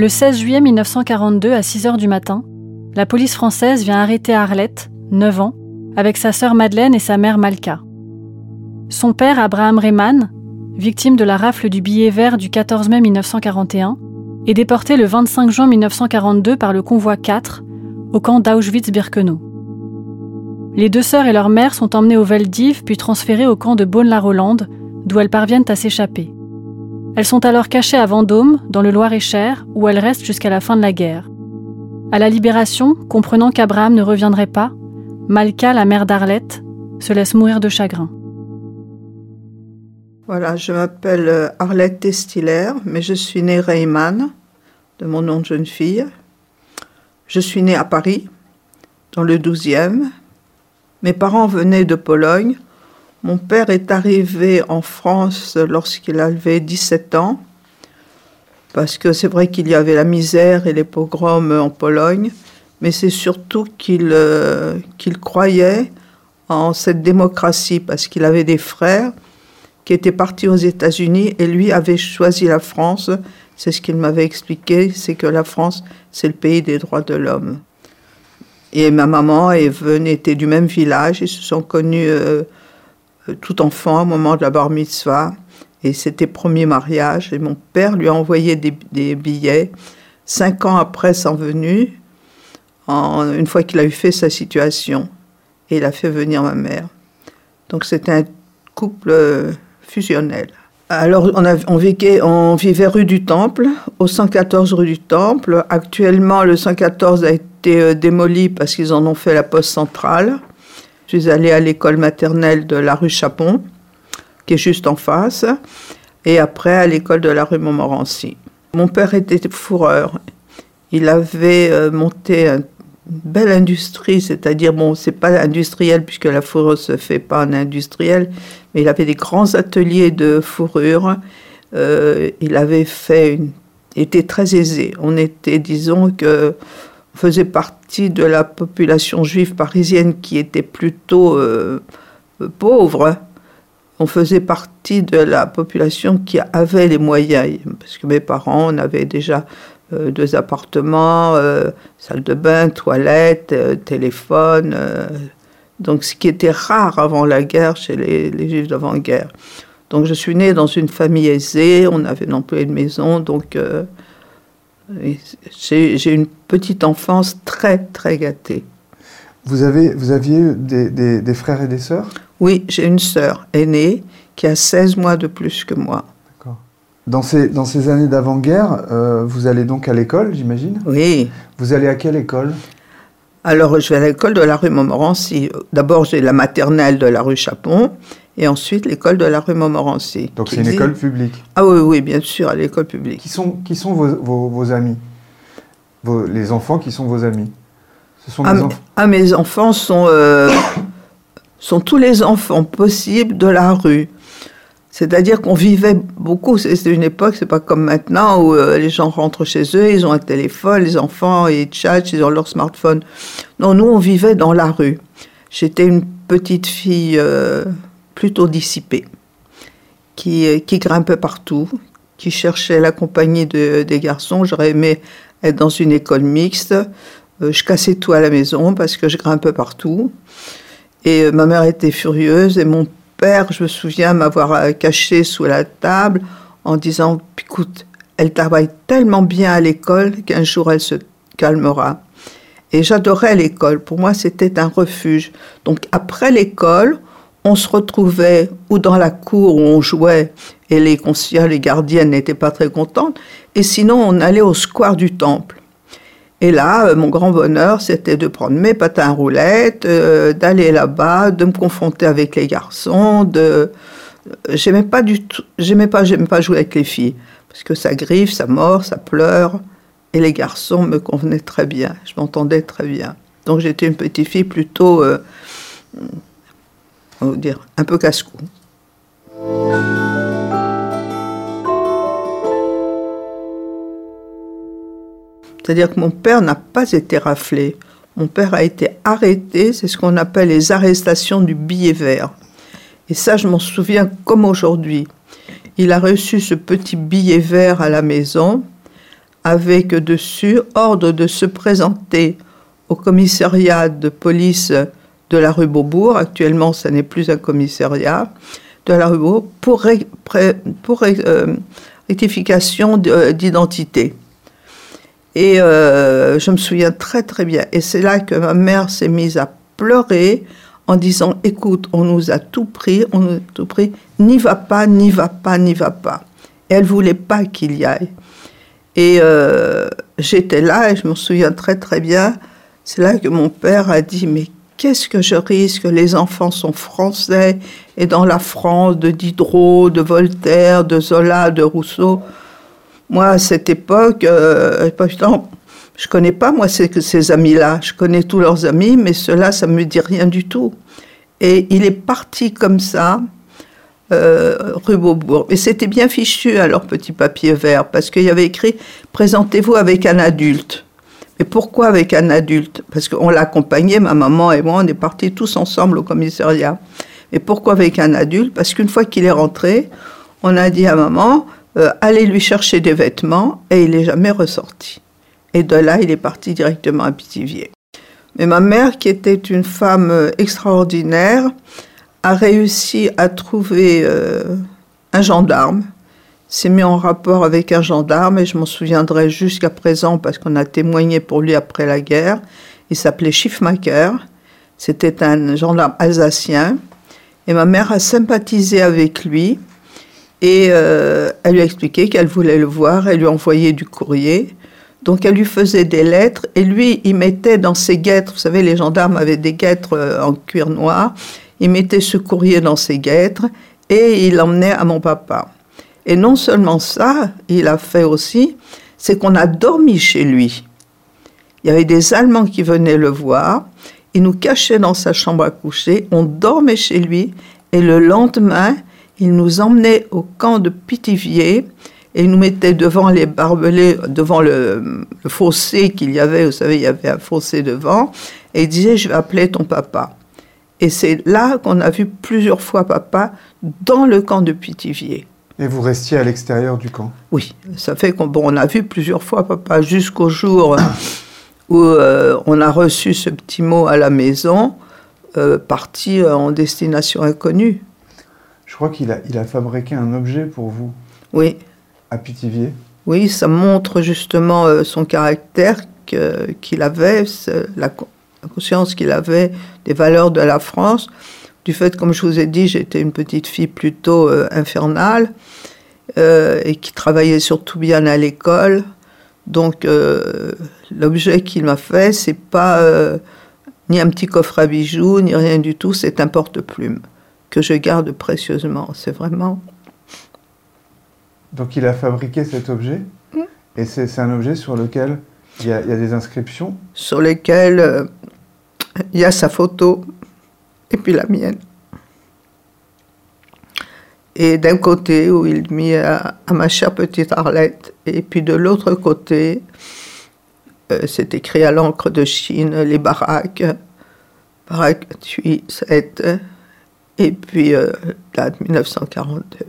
Le 16 juillet 1942 à 6 heures du matin, la police française vient arrêter Arlette, 9 ans, avec sa sœur Madeleine et sa mère Malka. Son père, Abraham Rehman, victime de la rafle du billet vert du 14 mai 1941, est déporté le 25 juin 1942 par le convoi 4 au camp d'Auschwitz-Birkenau. Les deux sœurs et leur mère sont emmenées au Veldiv puis transférées au camp de Beaune-la-Rolande, d'où elles parviennent à s'échapper. Elles sont alors cachées à Vendôme, dans le Loir-et-Cher, où elles restent jusqu'à la fin de la guerre. À la Libération, comprenant qu'Abraham ne reviendrait pas, Malka, la mère d'Arlette, se laisse mourir de chagrin. Voilà, je m'appelle euh, Arlette Testiller, mais je suis née Reyman, de mon nom de jeune fille. Je suis née à Paris, dans le 12e. Mes parents venaient de Pologne mon père est arrivé en France lorsqu'il avait 17 ans, parce que c'est vrai qu'il y avait la misère et les pogroms en Pologne, mais c'est surtout qu'il euh, qu'il croyait en cette démocratie, parce qu'il avait des frères qui étaient partis aux États-Unis et lui avait choisi la France. C'est ce qu'il m'avait expliqué, c'est que la France, c'est le pays des droits de l'homme. Et ma maman est venue, était du même village, ils se sont connus euh, tout enfant au moment de la bar mitzvah. Et c'était premier mariage. Et mon père lui a envoyé des, billets cinq ans après sa venue, en, une fois qu'il a eu fait sa situation. Et il a fait venir ma mère. Donc c'était un couple euh, fusionnel. Alors, on, a, on, vivait, rue du Temple, au 114 rue du Temple. Actuellement, le 114 a été euh, démoli parce qu'ils en ont fait la poste centrale. Je suis allée à l'école maternelle de la rue Chapon, qui est juste en face, et après à l'école de la rue Montmorency. Mon père était fourreur. Il avait euh, monté une belle industrie, c'est-à-dire, bon, c'est pas industriel puisque la fourrure se fait pas en industriel, mais il avait des grands ateliers de fourrure. Euh, il avait fait une, était très aisé. On était, disons que faisait partie de la population juive parisienne qui était plutôt euh, pauvre. On faisait partie de la population qui avait les moyens, parce que mes parents, on avait déjà euh, deux appartements, euh, salle de bain, toilette, téléphone. donc ce qui était rare avant la guerre chez les, juifs d'avant-guerre. Donc je suis née dans une famille aisée, on avait un employé de maison, donc j'ai une petite enfance très, très gâtée. Vous, avez, vous aviez des, des, frères et des sœurs? Oui, j'ai une sœur aînée qui a 16 mois de plus que moi. Dans ces, dans ces années d'avant-guerre, euh, vous allez donc à l'école, j'imagine? Oui. Vous allez à quelle école? Alors, je vais à l'école de la rue Montmorency. D'abord, j'ai la maternelle de la rue Chapon et ensuite l'école de la rue Montmorency. Donc c'est une école publique Ah oui, oui, bien sûr, à l'école publique. Qui sont, qui sont vos, vos, amis? Les enfants qui sont vos amis? Ce sont ah, ah, mes enfants sont, euh, sont tous les enfants possibles de la rue. C'est-à-dire qu'on vivait beaucoup. C'était une époque, c'est pas comme maintenant où euh, les gens rentrent chez eux, ils ont un téléphone, les enfants, ils chattent, ils ont leur smartphone. Non, nous, on vivait dans la rue. J'étais une petite fille euh, plutôt dissipée, qui, qui grimpait partout, qui cherchait la compagnie de, des garçons. J'aurais aimé être dans une école mixte. Euh, je cassais tout à la maison parce que je grimpais partout. Et ma mère était furieuse et mon père, je me souviens m'avoir euh, caché sous la table en disant Écoute, elle travaille tellement bien à l'école qu'un jour elle se calmera. Et j'adorais l'école. Pour moi, c'était un refuge. Donc, après l'école, on se retrouvait ou dans la cour où on jouait et les concierges, les gardiennes n'étaient pas très contentes. Et sinon, on allait au square du temple. Et là, euh, mon grand bonheur, c'était de prendre mes patins à roulettes, euh, d'aller là-bas, de me confronter avec les garçons. De, euh, j'aimais pas du tout, j'aimais pas, j'aimais pas jouer avec les filles parce que ça griffe, ça mord, ça pleure. Et les garçons me convenaient très bien, je m'entendais très bien. Donc j'étais une petite fille plutôt, on va dire, un peu casse-cou. C'est-à-dire que mon père n'a pas été raflé. Mon père a été arrêté, c'est ce qu'on appelle les arrestations du billet vert. Et ça, je m'en souviens comme aujourd'hui. Il a reçu ce petit billet vert à la maison avec dessus ordre de se présenter au commissariat de police de la rue Beaubourg. Actuellement, ce n'est plus un commissariat de la rue Beaubourg pour, pour euh, rectification d'identité. Et euh, je me souviens très très bien. Et c'est là que ma mère s'est mise à pleurer en disant Écoute, on nous a tout pris, on nous a tout pris, n'y va pas, n'y va pas, n'y va pas. Elle voulait pas qu'il y aille. Et euh, j'étais là et je me souviens très très bien. C'est là que mon père a dit Mais qu'est-ce que je risque? Les enfants sont français et dans la France de Diderot, de Voltaire, de Zola, de Rousseau. Moi, à cette époque, euh, je connais pas, moi, ces, ces amis-là. Je connais tous leurs amis, mais ceux-là, ça me dit rien du tout. Et il est parti comme ça, euh, rue Beaubourg. Et c'était bien fichu, alors, petit papier vert, parce qu'il y avait écrit « Présentez-vous avec un adulte ». Mais pourquoi avec un adulte? Parce qu'on l'accompagnait, ma maman et moi, on est partis tous ensemble au commissariat. Et pourquoi avec un adulte? Parce qu'une fois qu'il est rentré, on a dit à maman, euh, aller lui chercher des vêtements et il n'est jamais ressorti. Et de là, il est parti directement à Pithiviers. Mais ma mère, qui était une femme euh, extraordinaire, a réussi à trouver euh, un gendarme, s'est mis en rapport avec un gendarme, et je m'en souviendrai jusqu'à présent parce qu'on a témoigné pour lui après la guerre. Il s'appelait Schiffmacher, c'était un gendarme alsacien, et ma mère a sympathisé avec lui. Et euh, elle lui a expliqué qu'elle voulait le voir, elle lui envoyait du courrier. Donc elle lui faisait des lettres et lui, il mettait dans ses guêtres, vous savez, les gendarmes avaient des guêtres euh, en cuir noir, il mettait ce courrier dans ses guêtres et il l'emmenait à mon papa. Et non seulement ça, il a fait aussi, c'est qu'on a dormi chez lui. Il y avait des Allemands qui venaient le voir, il nous cachait dans sa chambre à coucher, on dormait chez lui et le lendemain, il nous emmenait au camp de Pithiviers et il nous mettait devant les barbelés, devant le, fossé qu'il y avait, vous savez, il y avait un fossé devant, et il disait, je vais appeler ton papa. Et c'est là qu'on a vu plusieurs fois papa dans le camp de Pithiviers. Et vous restiez à l'extérieur du camp? Oui, ça fait qu'on bon, on a vu plusieurs fois papa jusqu'au jour où euh, on a reçu ce petit mot à la maison, euh, parti en destination inconnue. Je crois qu'il a, il a fabriqué un objet pour vous. Oui. À Pithiviers? Oui, ça montre justement euh, son caractère qu'il avait, la, conscience qu'il avait des valeurs de la France, du fait, comme je vous ai dit, j'étais une petite fille plutôt euh, infernale euh, et qui travaillait surtout bien à l'école. Donc, l'objet qu'il m'a fait, c'est pas ni un petit coffre à bijoux, ni rien du tout, c'est un porte-plume que je garde précieusement. C'est vraiment. Donc il a fabriqué cet objet mm. et c'est un objet sur lequel il y, a, des inscriptions? Sur lesquelles euh, il y a sa photo et puis la mienne. Et d'un côté, où il mit à, ma chère petite Arlette, et puis de l'autre côté, euh, c'est écrit à l'encre de Chine, les baraques, baraque 8, 7, et puis euh, date 1942.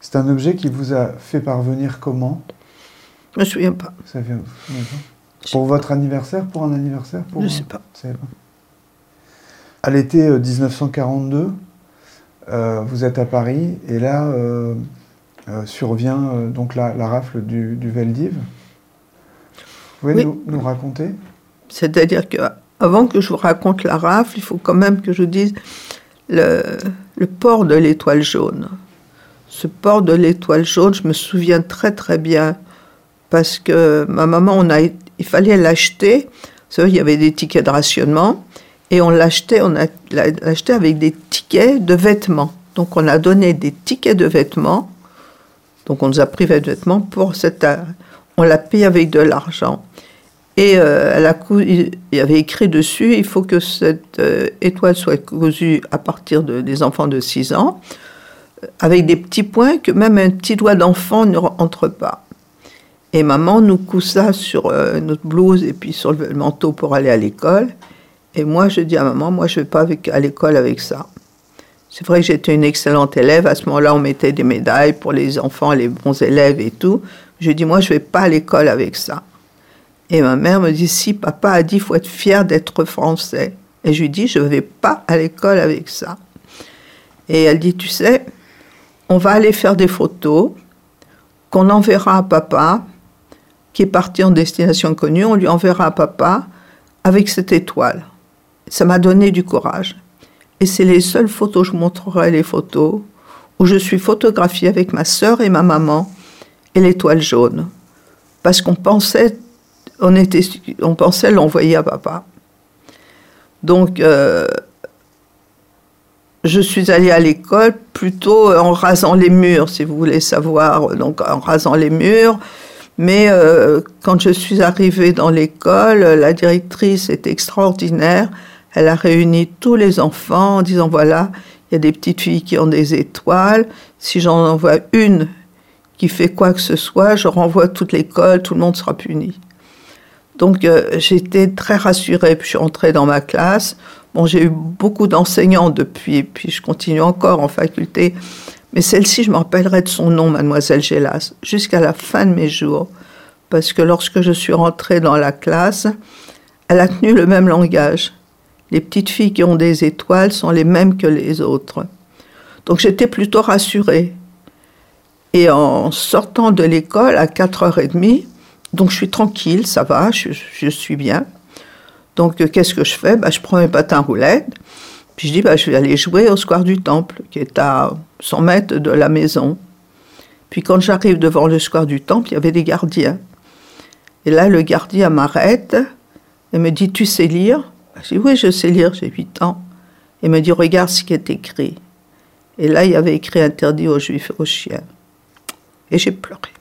C'est un objet qui vous a fait parvenir comment? Je ne me souviens pas. Ça vient, pour votre anniversaire Pour un anniversaire pour Je ne sais pas. À l'été 1942, euh, euh, vous êtes à Paris et là euh, survient donc la, rafle du, du Veldiv. Vous pouvez nous, raconter? C'est-à-dire que avant que je vous raconte la rafle, il faut quand même que je dise le, le port de l'étoile jaune. Ce port de l'étoile jaune, je me souviens très très bien parce que ma maman, il fallait l'acheter. Il y avait des tickets de rationnement et on l'achetait, on avec des tickets de vêtements. Donc on a donné des tickets de vêtements. Donc on nous a privé de vêtements pour cette, on l'a payé avec de l'argent. Et euh, il y avait écrit dessus, il faut que cette euh, étoile soit cousue à partir de, des enfants de 6 ans, avec des petits points que même un petit doigt d'enfant ne rentre pas. Et maman nous cousa sur euh, notre blouse et puis sur le manteau pour aller à l'école. Et moi, je dis à maman, moi, je ne vais pas à l'école avec ça. C'est vrai que j'étais une excellente élève. À ce moment-là, on mettait des médailles pour les enfants, les bons élèves et tout. Je dis, moi, je ne vais pas à l'école avec ça. Et ma mère me dit, si papa a dit, il faut être fier d'être français. Et je lui dis, je ne vais pas à l'école avec ça. Et elle dit, tu sais, on va aller faire des photos qu'on enverra à papa qui est parti en destination inconnue, on lui enverra à papa avec cette étoile. Ça m'a donné du courage. Et c'est les seules photos, je vous montrerai les photos, où je suis photographiée avec ma sœur et ma maman et l'étoile jaune. Parce qu'on pensait, on était, on pensait l'envoyer à papa. Donc, euh, je suis allée à l'école plutôt en rasant les murs, si vous voulez savoir. Donc, en rasant les murs, mais euh, quand je suis arrivée dans l'école, la directrice est extraordinaire. Elle a réuni tous les enfants en disant voilà, il y a des petites filles qui ont des étoiles. Si j'en envoie une qui fait quoi que ce soit, je renvoie toute l'école, tout le monde sera puni. Donc euh, j'étais très rassurée, puis je suis entrée dans ma classe. Bon, j'ai eu beaucoup d'enseignants depuis, puis je continue encore en faculté. Mais celle-ci, je me rappellerai de son nom, mademoiselle Gélas, jusqu'à la fin de mes jours. Parce que lorsque je suis rentrée dans la classe, elle a tenu le même langage. Les petites filles qui ont des étoiles sont les mêmes que les autres. Donc j'étais plutôt rassurée. Et en sortant de l'école à 4h30, donc je suis tranquille, ça va, je, suis bien. Donc qu'est-ce que je fais? Ben, Je prends mes patins roulettes, puis je dis, bah, je vais aller jouer au Square du Temple, qui est à 100 mètres de la maison. Puis quand j'arrive devant le Square du Temple, il y avait des gardiens. Et là, le gardien m'arrête et me dit, tu sais lire? Je dis, oui, je sais lire, j'ai 8 ans. Et me dit, regarde ce qui est écrit. Et là, il y avait écrit interdit aux juifs aux chiens. Et j'ai pleuré.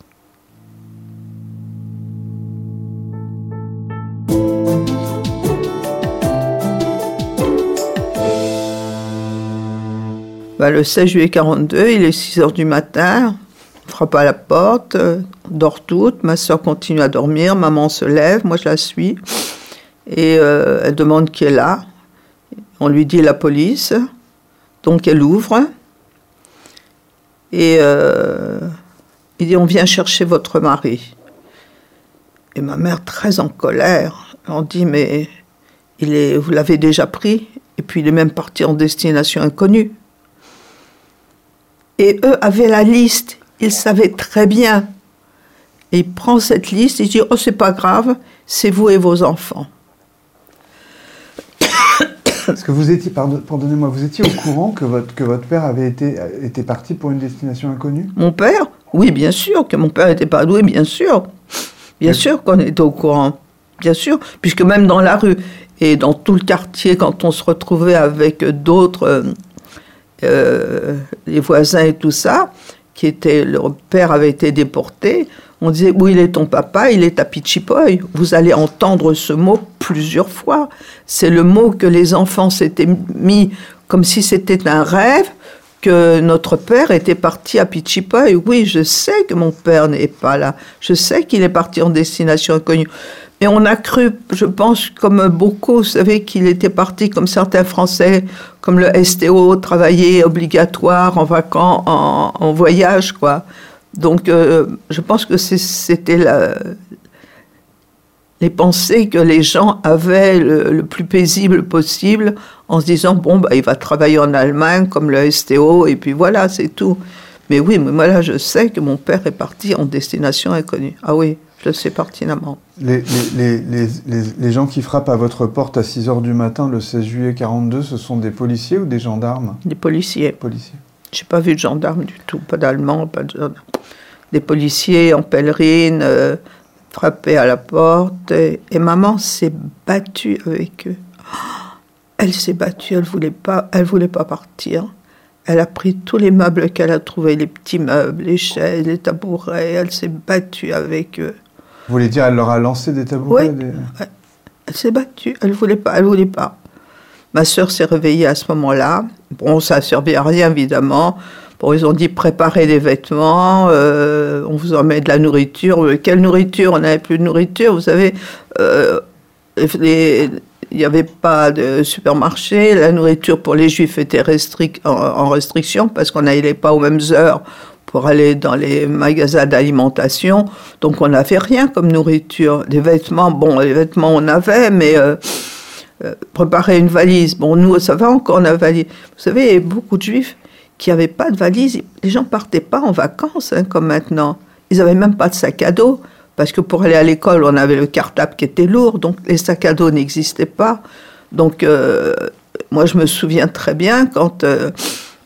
Bah, le 16 juillet 42, il est 6 heures du matin, on frappe à la porte, on dort toute, ma soeur continue à dormir, maman se lève, moi je la suis, et euh, elle demande qui est là. On lui dit la police, donc elle ouvre, et euh, il dit on vient chercher votre mari. Et ma mère, très en colère, on dit mais il est, vous l'avez déjà pris, et puis il est même parti en destination inconnue. Et eux avaient la liste, ils savaient très bien. Et il prend cette liste et dit Oh, c'est pas grave, c'est vous et vos enfants. Est-ce que vous étiez, pardonnez-moi, vous étiez au courant que votre, que votre père avait été, était parti pour une destination inconnue? Mon père? Oui, bien sûr, que mon père n'était pas doué, bien sûr. Bien sûr qu'on était au courant, bien sûr, puisque même dans la rue et dans tout le quartier, quand on se retrouvait avec d'autres euh, les voisins et tout ça, qui était, leur père avait été déporté, on disait où il est ton papa? Il est à Pichipoy. Vous allez entendre ce mot plusieurs fois. C'est le mot que les enfants s'étaient mis comme si c'était un rêve que notre père était parti à Pichipa. Et oui, je sais que mon père n'est pas là. Je sais qu'il est parti en destination inconnue. Et on a cru, je pense, comme beaucoup, vous savez, qu'il était parti comme certains Français, comme le STO, travailler obligatoire en vacances, en, voyage, quoi. Donc, euh, je pense que c'était les pensées que les gens avaient le, plus paisible possible en se disant, bon, bah, il va travailler en Allemagne comme le STO, et puis voilà, c'est tout. Mais oui, mais moi là, je sais que mon père est parti en destination inconnue. Ah oui. Je le sais pertinemment. Les, les, les, les, gens qui frappent à votre porte à 6 h du matin le 16 juillet 42, ce sont des policiers ou des gendarmes? Des policiers. Policiers. Je n'ai pas vu de gendarmes du tout, pas d'Allemands, pas de gendarmes. Des policiers en pèlerine, euh, frappés à la porte. Et, maman s'est battue avec eux. Elle s'est battue, elle voulait pas, elle voulait pas partir. Elle a pris tous les meubles qu'elle a trouvés, les petits meubles, les chaises, les tabourets. Elle s'est battue avec eux. Vous voulez dire, elle leur a lancé des tabourets Oui. Elle s'est battue, elle voulait pas, elle voulait pas. Ma sœur s'est réveillée à ce moment-là. Bon, ça a servi à rien, évidemment. Bon, ils ont dit préparez des vêtements, euh, on vous en met de la nourriture. Euh, quelle nourriture? On n'avait plus de nourriture. Vous savez, euh, il n'y avait pas de supermarché. La nourriture pour les juifs était en, en, restriction parce qu'on n'allait pas aux mêmes heures pour aller dans les magasins d'alimentation. Donc on n'avait rien comme nourriture. Des vêtements, bon, les vêtements on avait, mais euh, euh, préparer une valise, bon, nous, ça va encore, on a valise. Vous savez, beaucoup de juifs qui n'avaient pas de valise. Les gens partaient pas en vacances, hein, comme maintenant. Ils n'avaient même pas de sac à dos. Parce que pour aller à l'école, on avait le cartable qui était lourd, donc les sacs à dos n'existaient pas. Donc, euh, moi, je me souviens très bien quand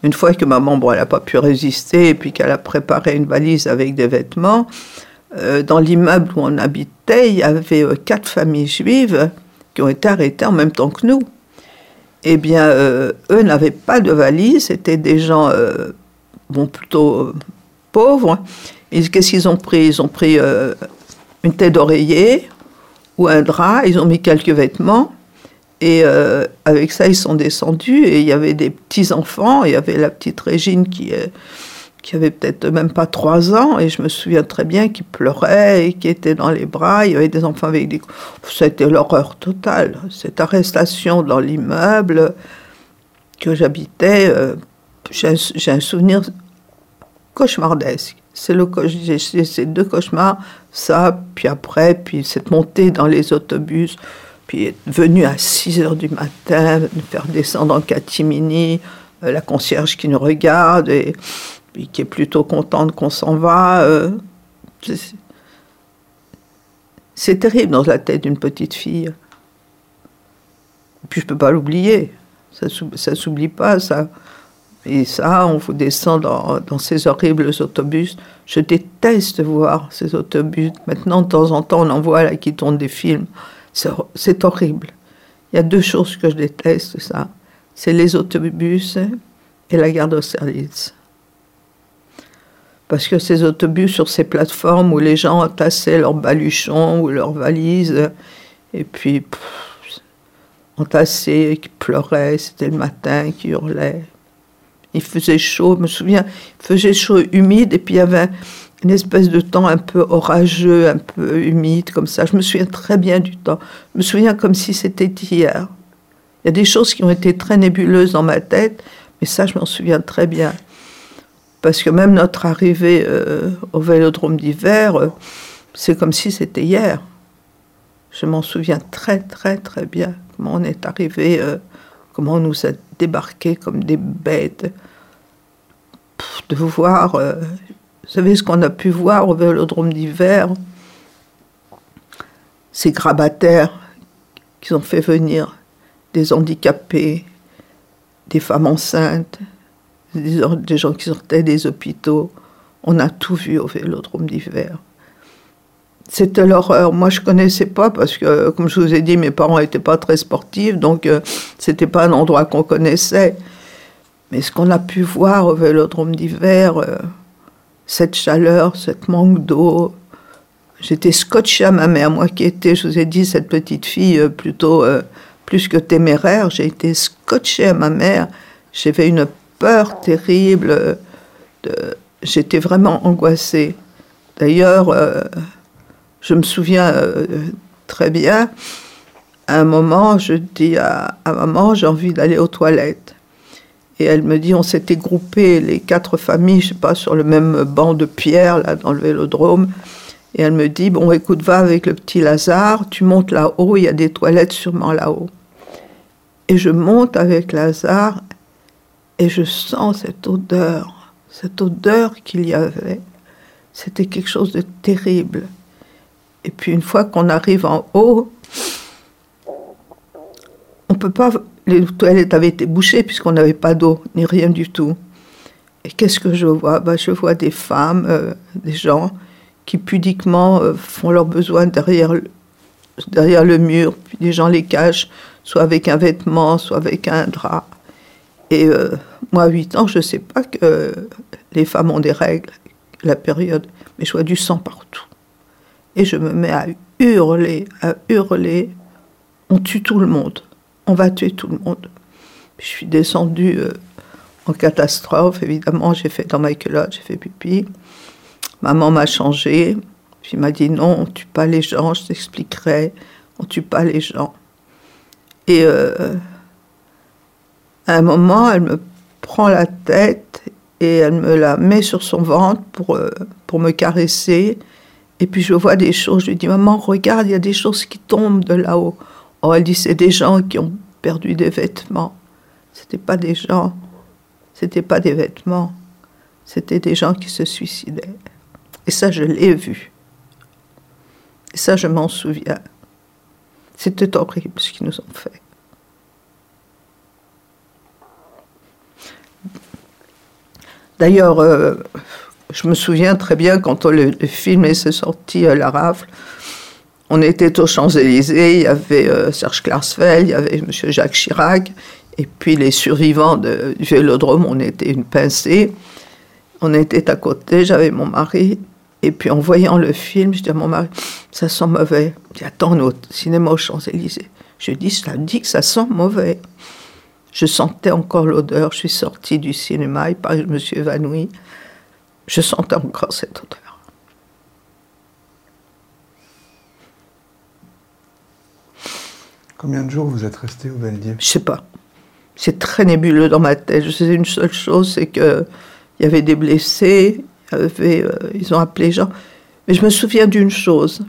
une fois que maman, bon, elle n'a pas pu résister et puis qu'elle a préparé une valise avec des vêtements, euh, dans l'immeuble où on habitait, il y avait euh, quatre familles juives qui ont été arrêtées en même temps que nous. Eh bien, euh, eux n'avaient pas de valise, c'était des gens, bon, plutôt pauvres. Qu'est-ce qu'ils ont pris? Ils ont pris une tête d'oreiller ou un drap, ils ont mis quelques vêtements. Et euh, avec ça, ils sont descendus et il y avait des petits-enfants. Il y avait la petite Régine qui, euh, qui avait peut-être même pas trois ans. Et je me souviens très bien qui pleurait et qui était dans les bras. Il y avait des enfants avec des... C'était l'horreur totale. Cette arrestation dans l'immeuble que j'habitais, euh, j'ai un, souvenir cauchemardesque. C'est le ces deux cauchemars, ça, puis après, puis cette montée dans les autobus puis est venu à 6 heures du matin, nous faire descendre en catimini, euh, la concierge qui nous regarde et, qui est plutôt contente qu'on s'en va. Euh, c'est terrible dans la tête d'une petite fille. Et puis je peux pas l'oublier. Ça ne s'oublie pas, ça. Et ça, on vous descend dans, dans, ces horribles autobus. Je déteste voir ces autobus. Maintenant, de temps en temps, on en voit là qui tournent des films. C'est horrible. Il y a deux choses que je déteste, ça. C'est les autobus et la garde au service. Parce que ces autobus sur ces plateformes où les gens entassaient leurs baluchons ou leurs valises, et puis entassés, qui pleuraient, c'était le matin, qui hurlaient. Il faisait chaud, je me souviens, il faisait chaud, humide, et puis il y avait une espèce de temps un peu orageux, un peu humide, comme ça. Je me souviens très bien du temps. Je me souviens comme si c'était hier. Il y a des choses qui ont été très nébuleuses dans ma tête, mais ça, je m'en souviens très bien. Parce que même notre arrivée euh, au vélodrome d'hiver, euh, c'est comme si c'était hier. Je m'en souviens très, très, très bien. Comment on est arrivé, euh, comment on nous a débarqués comme des bêtes. de voir vous savez ce qu'on a pu voir au vélodrome d'hiver? Ces grabataires qui ont fait venir des handicapés, des femmes enceintes, des gens qui sortaient des hôpitaux. On a tout vu au vélodrome d'hiver. C'était l'horreur. Moi, je connaissais pas parce que, comme je vous ai dit, mes parents n'étaient pas très sportifs, donc euh, c'était pas un endroit qu'on connaissait. Mais ce qu'on a pu voir au vélodrome d'hiver, euh, cette chaleur, cette manque d'eau. J'étais scotché à ma mère, moi qui étais, je vous ai dit, cette petite fille euh, plutôt euh, plus que téméraire. J'ai été scotché à ma mère. j'avais une peur terrible. De... J'étais vraiment angoissée. D'ailleurs, euh, je me souviens euh, très bien, à un moment, je dis à, à maman, j'ai envie d'aller aux toilettes. Et elle me dit, on s'était groupés, les quatre familles, je sais pas, sur le même banc de pierre, là, dans le vélodrome. Et elle me dit, bon, écoute, va avec le petit Lazare, tu montes là-haut, il y a des toilettes sûrement là-haut. Et je monte avec Lazare et je sens cette odeur, cette odeur qu'il y avait. C'était quelque chose de terrible. Et puis une fois qu'on arrive en haut, on peut pas. Les toilettes avaient été bouchées puisqu'on n'avait pas d'eau ni rien du tout. Et qu'est-ce que je vois? Bah, Je vois des femmes, euh, des gens qui pudiquement euh, font leurs besoins derrière, derrière le mur, puis des gens les cachent, soit avec un vêtement, soit avec un drap. Et euh, moi, à 8 ans, je ne sais pas que les femmes ont des règles, la période, mais je vois du sang partout. Et je me mets à hurler, à hurler. On tue tout le monde. On va tuer tout le monde. je suis descendue euh, en catastrophe, évidemment. J'ai fait dans ma culotte, j'ai fait pipi. Maman m'a changé. Puis m'a dit non, on tue pas les gens, je t'expliquerai. On tue pas les gens. Et euh, à un moment, elle me prend la tête et elle me la met sur son ventre pour, euh, pour me caresser. Et puis je vois des choses. Je lui dis Maman, regarde, il y a des choses qui tombent de là-haut. Oh, elle dit C'est des gens qui ont perdu des vêtements. C'était pas des gens. C'était pas des vêtements. C'était des gens qui se suicidaient. Et ça, je l'ai vu. Et ça, je m'en souviens. C'était horrible ce qu'ils nous ont fait. D'ailleurs, euh, je me souviens très bien quand le, film est sorti à la rafle, on était aux Champs-Élysées, il y avait euh, Serge Klarsfeld, il y avait M. Jacques Chirac, et puis les survivants du vélodrome, on était une pincée. On était à côté, j'avais mon mari, et puis en voyant le film, je dis à mon mari, ça sent mauvais. Il dit, attends, notre cinéma aux Champs-Élysées. Je dis, ça dit que ça sent mauvais. Je sentais encore l'odeur, je suis sortie du cinéma, il paraît je me suis évanouie. Je sentais encore cette odeur. Combien de jours vous êtes resté au Valdier Je sais pas. C'est très nébuleux dans ma tête. Je sais une seule chose, c'est qu'il y avait des blessés, avait, euh, ils ont appelé gens. Mais je me souviens d'une chose.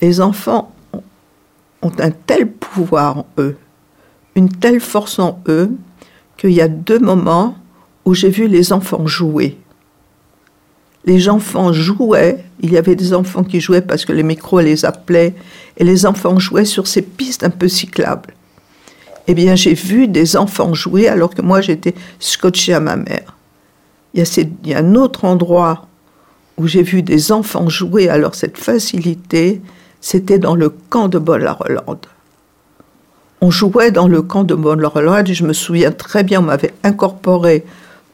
Les enfants ont un tel pouvoir en eux, une telle force en eux, qu'il y a deux moments où j'ai vu les enfants jouer les enfants jouaient, il y avait des enfants qui jouaient parce que les micros les appelaient, et les enfants jouaient sur ces pistes un peu cyclables. Eh bien, j'ai vu des enfants jouer alors que moi j'étais scotché à ma mère. Il y, a un autre endroit où j'ai vu des enfants jouer, alors cette facilité, c'était dans le camp de Bollaroland. On jouait dans le camp de Bollaroland et je me souviens très bien, on m'avait incorporé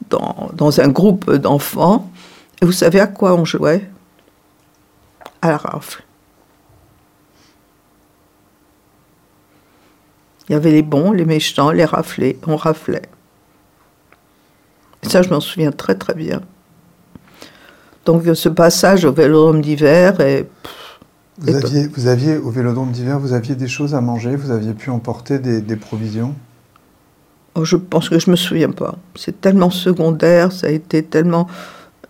dans, dans un groupe d'enfants et vous savez à quoi on jouait? À la rafle. Il y avait les bons, les méchants, les raflés. On raflait. Et ça, je m'en souviens très très bien. Donc ce passage au vélodrome d'hiver et... Vous aviez, vous aviez, au vélodrome d'hiver, vous aviez des choses à manger, vous aviez pu emporter des, des provisions? Oh, Je pense que je ne me souviens pas. C'est tellement secondaire, ça a été tellement...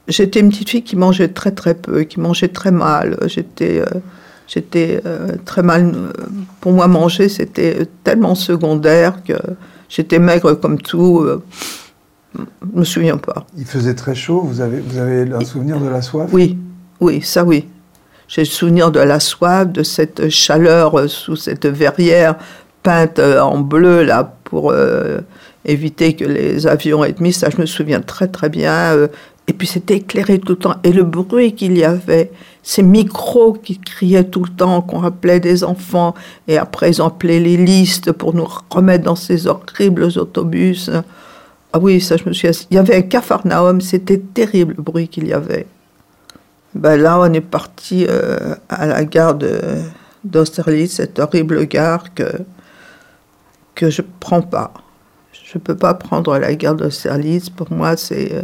J'étais une petite fille qui mangeait très très peu, qui mangeait très mal. J'étais euh, j'étais euh, très mal. Pour moi, manger, c'était tellement secondaire que j'étais maigre comme tout. Euh, je me souviens pas. Il faisait très chaud. Vous avez, vous avez un souvenir de la soif? Oui, oui, ça oui. J'ai le souvenir de la soif, de cette chaleur sous cette verrière peinte en bleu là pour éviter que les avions aient mis. Ça, je me souviens très très bien. Et puis c'était éclairé tout le temps. Et le bruit qu'il y avait, ces micros qui criaient tout le temps, qu'on appelait des enfants. Et après, ils appelé les listes pour nous remettre dans ces horribles autobus. Ah oui, ça, je me suis Il y avait un cafarnaum, c'était terrible le bruit qu'il y avait. Ben là, on est parti euh, à la gare d'Austerlitz, cette horrible gare que, que je ne prends pas. Je ne peux pas prendre la guerre d'Austerlitz. Pour moi, c'est. Euh,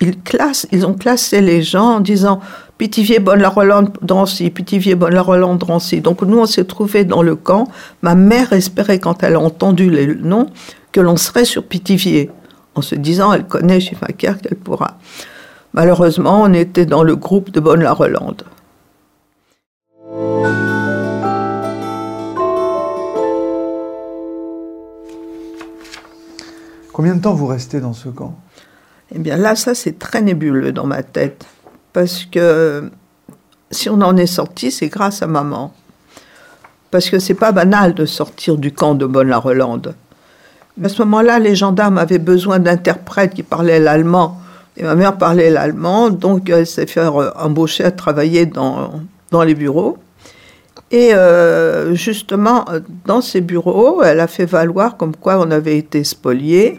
ils, classent, ils ont classé les gens en disant Pithiviers, Bonne-la-Rolande, Drancy, Pithiviers, Bonne-la-Rolande, Drancy. Donc nous, on s'est trouvés dans le camp. Ma mère espérait, quand elle a entendu les noms, que l'on serait sur Pithiviers, en se disant Elle connaît Schiffaker, qu'elle pourra. Malheureusement, on était dans le groupe de Bonne-la-Rolande. Combien de temps vous restez dans ce camp? Eh bien là, ça c'est très nébuleux dans ma tête. Parce que si on en est sorti, c'est grâce à maman. Parce que c'est pas banal de sortir du camp de Bonne-la-Rolande. À ce moment-là, les gendarmes avaient besoin d'interprètes qui parlaient l'allemand. Et ma mère parlait l'allemand, donc elle s'est fait embaucher à travailler dans, dans les bureaux. Et euh, justement, dans ces bureaux, elle a fait valoir comme quoi on avait été spoliés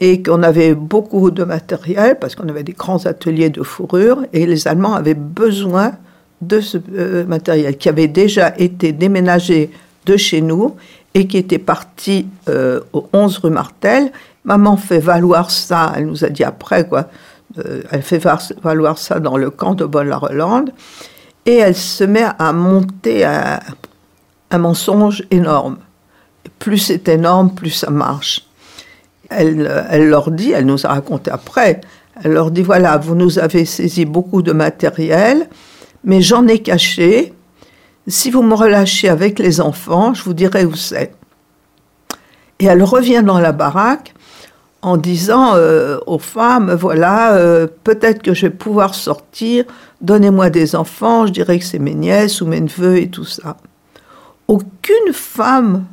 et qu'on avait beaucoup de matériel parce qu'on avait des grands ateliers de fourrure et les Allemands avaient besoin de ce euh, matériel qui avait déjà été déménagé de chez nous et qui était parti euh, au 11 rue Martel. Maman fait valoir ça, elle nous a dit après quoi, euh, elle fait valoir ça dans le camp de Bonne-la-Rolande et elle se met à monter un, un mensonge énorme. plus c'est énorme, plus ça marche elle, leur dit, elle nous a raconté après, elle leur dit, voilà, vous nous avez saisi beaucoup de matériel, mais j'en ai caché. Si vous me relâchez avec les enfants, je vous dirai où c'est. Et elle revient dans la baraque en disant euh, aux femmes, voilà, euh, peut-être que je vais pouvoir sortir, donnez-moi des enfants, je dirais que c'est mes nièces ou mes neveux et tout ça. Aucune femme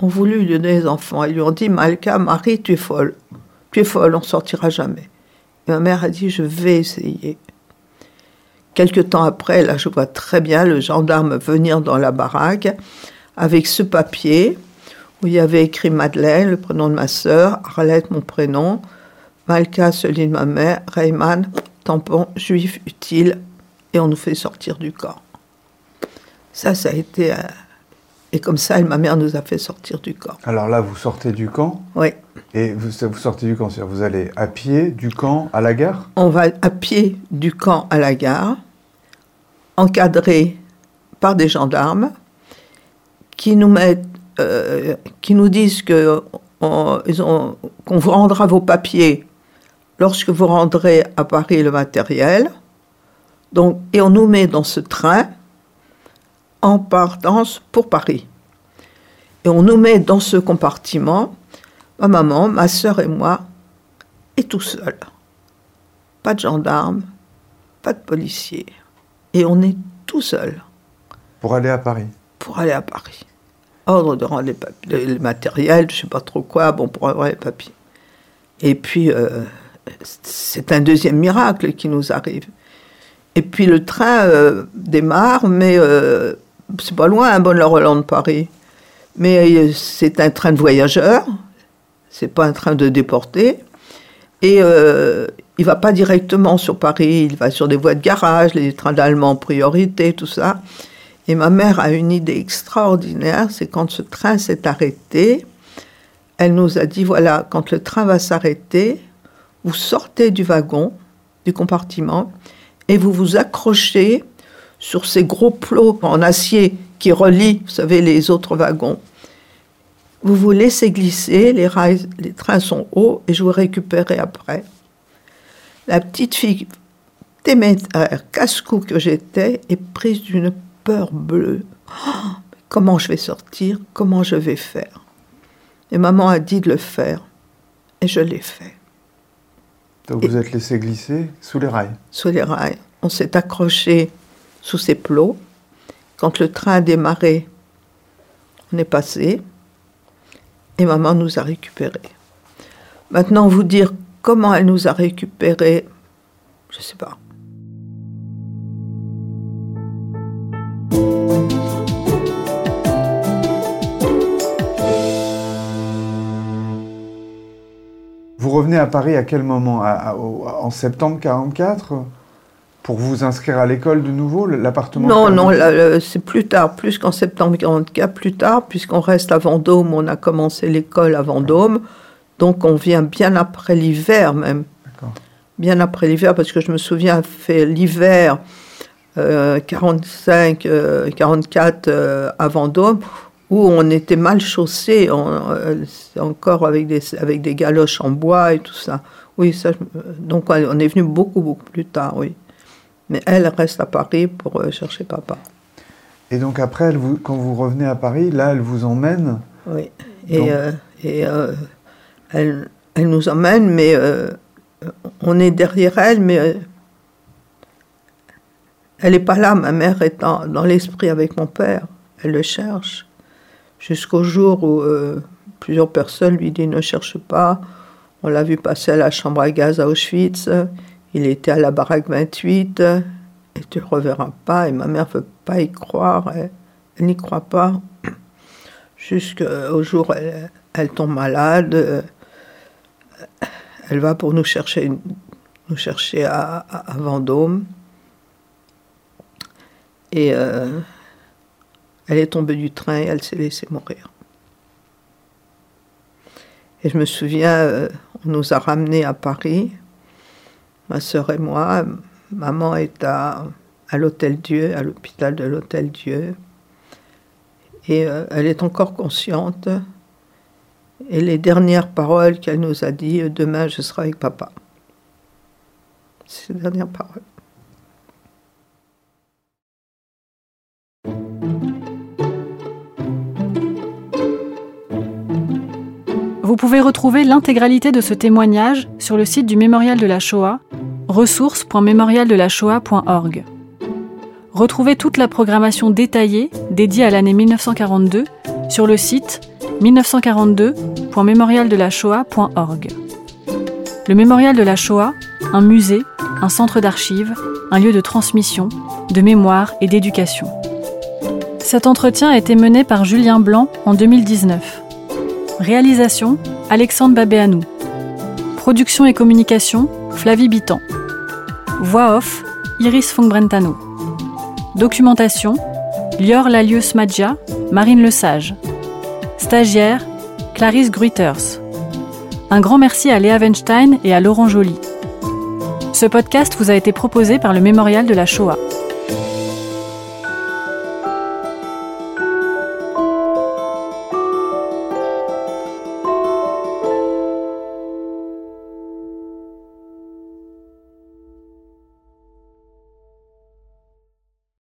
ont voulu lui donner des enfants. Ils lui ont dit Malka, Marie, tu es folle. Tu es folle, on sortira jamais. Ma mère a dit Je vais essayer. Quelque temps après, là, je vois très bien le gendarme venir dans la baraque avec ce papier où il y avait écrit Madeleine, le prénom de ma sœur, Arlette, mon prénom, Malka, celui de ma mère, Rayman, tampon juif utile, et on nous fait sortir du corps. Ça, ça a été et comme ça, ma mère nous a fait sortir du camp. Alors là, vous sortez du camp Oui. Et vous, vous sortez du camp, c'est-à-dire vous allez à pied du camp à la gare? On va à pied du camp à la gare, encadré par des gendarmes qui nous mettent, euh, qui nous disent que qu'on vous rendra vos papiers lorsque vous rendrez à Paris le matériel. Donc, et on nous met dans ce train en partance pour Paris. Et on nous met dans ce compartiment, ma maman, ma soeur et moi, et tout seul. Pas de gendarme, pas de policier. Et on est tout seul. Pour aller à Paris Pour aller à Paris. Ordre de rendre les papiers, le matériel, je sais pas trop quoi, bon, pour avoir les papiers. Et puis, euh, c'est un deuxième miracle qui nous arrive. Et puis le train euh, démarre, mais euh, c'est pas loin, un bonne la Rolande Paris. Mais euh, c'est un train de voyageurs, c'est pas un train de déportés. Et euh, il va pas directement sur Paris, il va sur des voies de garage, les trains d'Allemands en priorité, tout ça. Et ma mère a une idée extraordinaire, c'est quand ce train s'est arrêté, elle nous a dit voilà, quand le train va s'arrêter, vous sortez du wagon, du compartiment, et vous vous accrochez sur ces gros plots en acier qui relient, vous savez, les autres wagons. Vous vous laissez glisser, les, rails, les trains sont hauts et je vous récupérerai après. La petite fille téméraire, casse-cou que j'étais, est prise d'une peur bleue. Oh, comment je vais sortir? Comment je vais faire? Et maman a dit de le faire. Et je l'ai fait. Donc vous êtes laissé glisser sous les rails Sous les rails. On s'est accroché sous ses plots. Quand le train a démarré, on est passé et maman nous a récupérés. Maintenant, vous dire comment elle nous a récupérés, je ne sais pas. Vous revenez à Paris à quel moment? En septembre 44 pour vous inscrire à l'école de nouveau, l'appartement Non, non, c'est plus tard, plus qu'en septembre 44, plus tard, puisqu'on reste à Vendôme, on a commencé l'école à Vendôme, donc on vient bien après l'hiver même. Bien après l'hiver, parce que je me souviens, fait l'hiver 45, euh, 44 euh, euh, à Vendôme, où on était mal chaussé, encore avec des, avec des galoches en bois et tout ça. Oui, ça, donc on est venu beaucoup, beaucoup plus tard, oui. Mais elle reste à Paris pour euh, chercher papa. Et donc après, elle vous, quand vous revenez à Paris, là, elle vous emmène Oui. Et, euh, et euh, elle, elle, nous emmène, mais on est derrière elle, mais elle n'est pas là. Ma mère est dans, dans l'esprit avec mon père. Elle le cherche. Jusqu'au jour où plusieurs personnes lui disent ne cherche pas. On l'a vu passer à la chambre à gaz à Auschwitz. Il était à la baraque 28 et tu le reverras pas. Et ma mère veut pas y croire. Elle, n'y croit pas. Jusqu'au jour où elle, tombe malade. Elle va pour nous chercher, nous chercher à, Vendôme. Et euh, elle est tombée du train et elle s'est laissée mourir. Et je me souviens, euh, on nous a ramenés à Paris ma sœur et moi. Maman est à, l'Hôtel Dieu, à l'hôpital de l'Hôtel Dieu. Et euh, elle est encore consciente. Et les dernières paroles qu'elle nous a dit, demain je serai avec papa. C'est les dernières paroles. Vous pouvez retrouver l'intégralité de ce témoignage sur le site du Mémorial de la Shoah, ressources.mémorialdelaShoah.org. Retrouvez toute la programmation détaillée dédiée à l'année 1942 sur le site 1942.mémorialdelashoah.org. Le Mémorial de la Shoah, un musée, un centre d'archives, un lieu de transmission, de mémoire et d'éducation. Cet entretien a été mené par Julien Blanc en 2019. Réalisation Alexandre Babéanou. Production et communication Flavie Bitan. Voix off Iris Fongbrentano. Documentation Lior Lalius Madja, Marine Lesage. Stagiaire Clarisse Gruiters. Un grand merci à Léa Weinstein et à Laurent Joly. Ce podcast vous a été proposé par le Mémorial de la Shoah.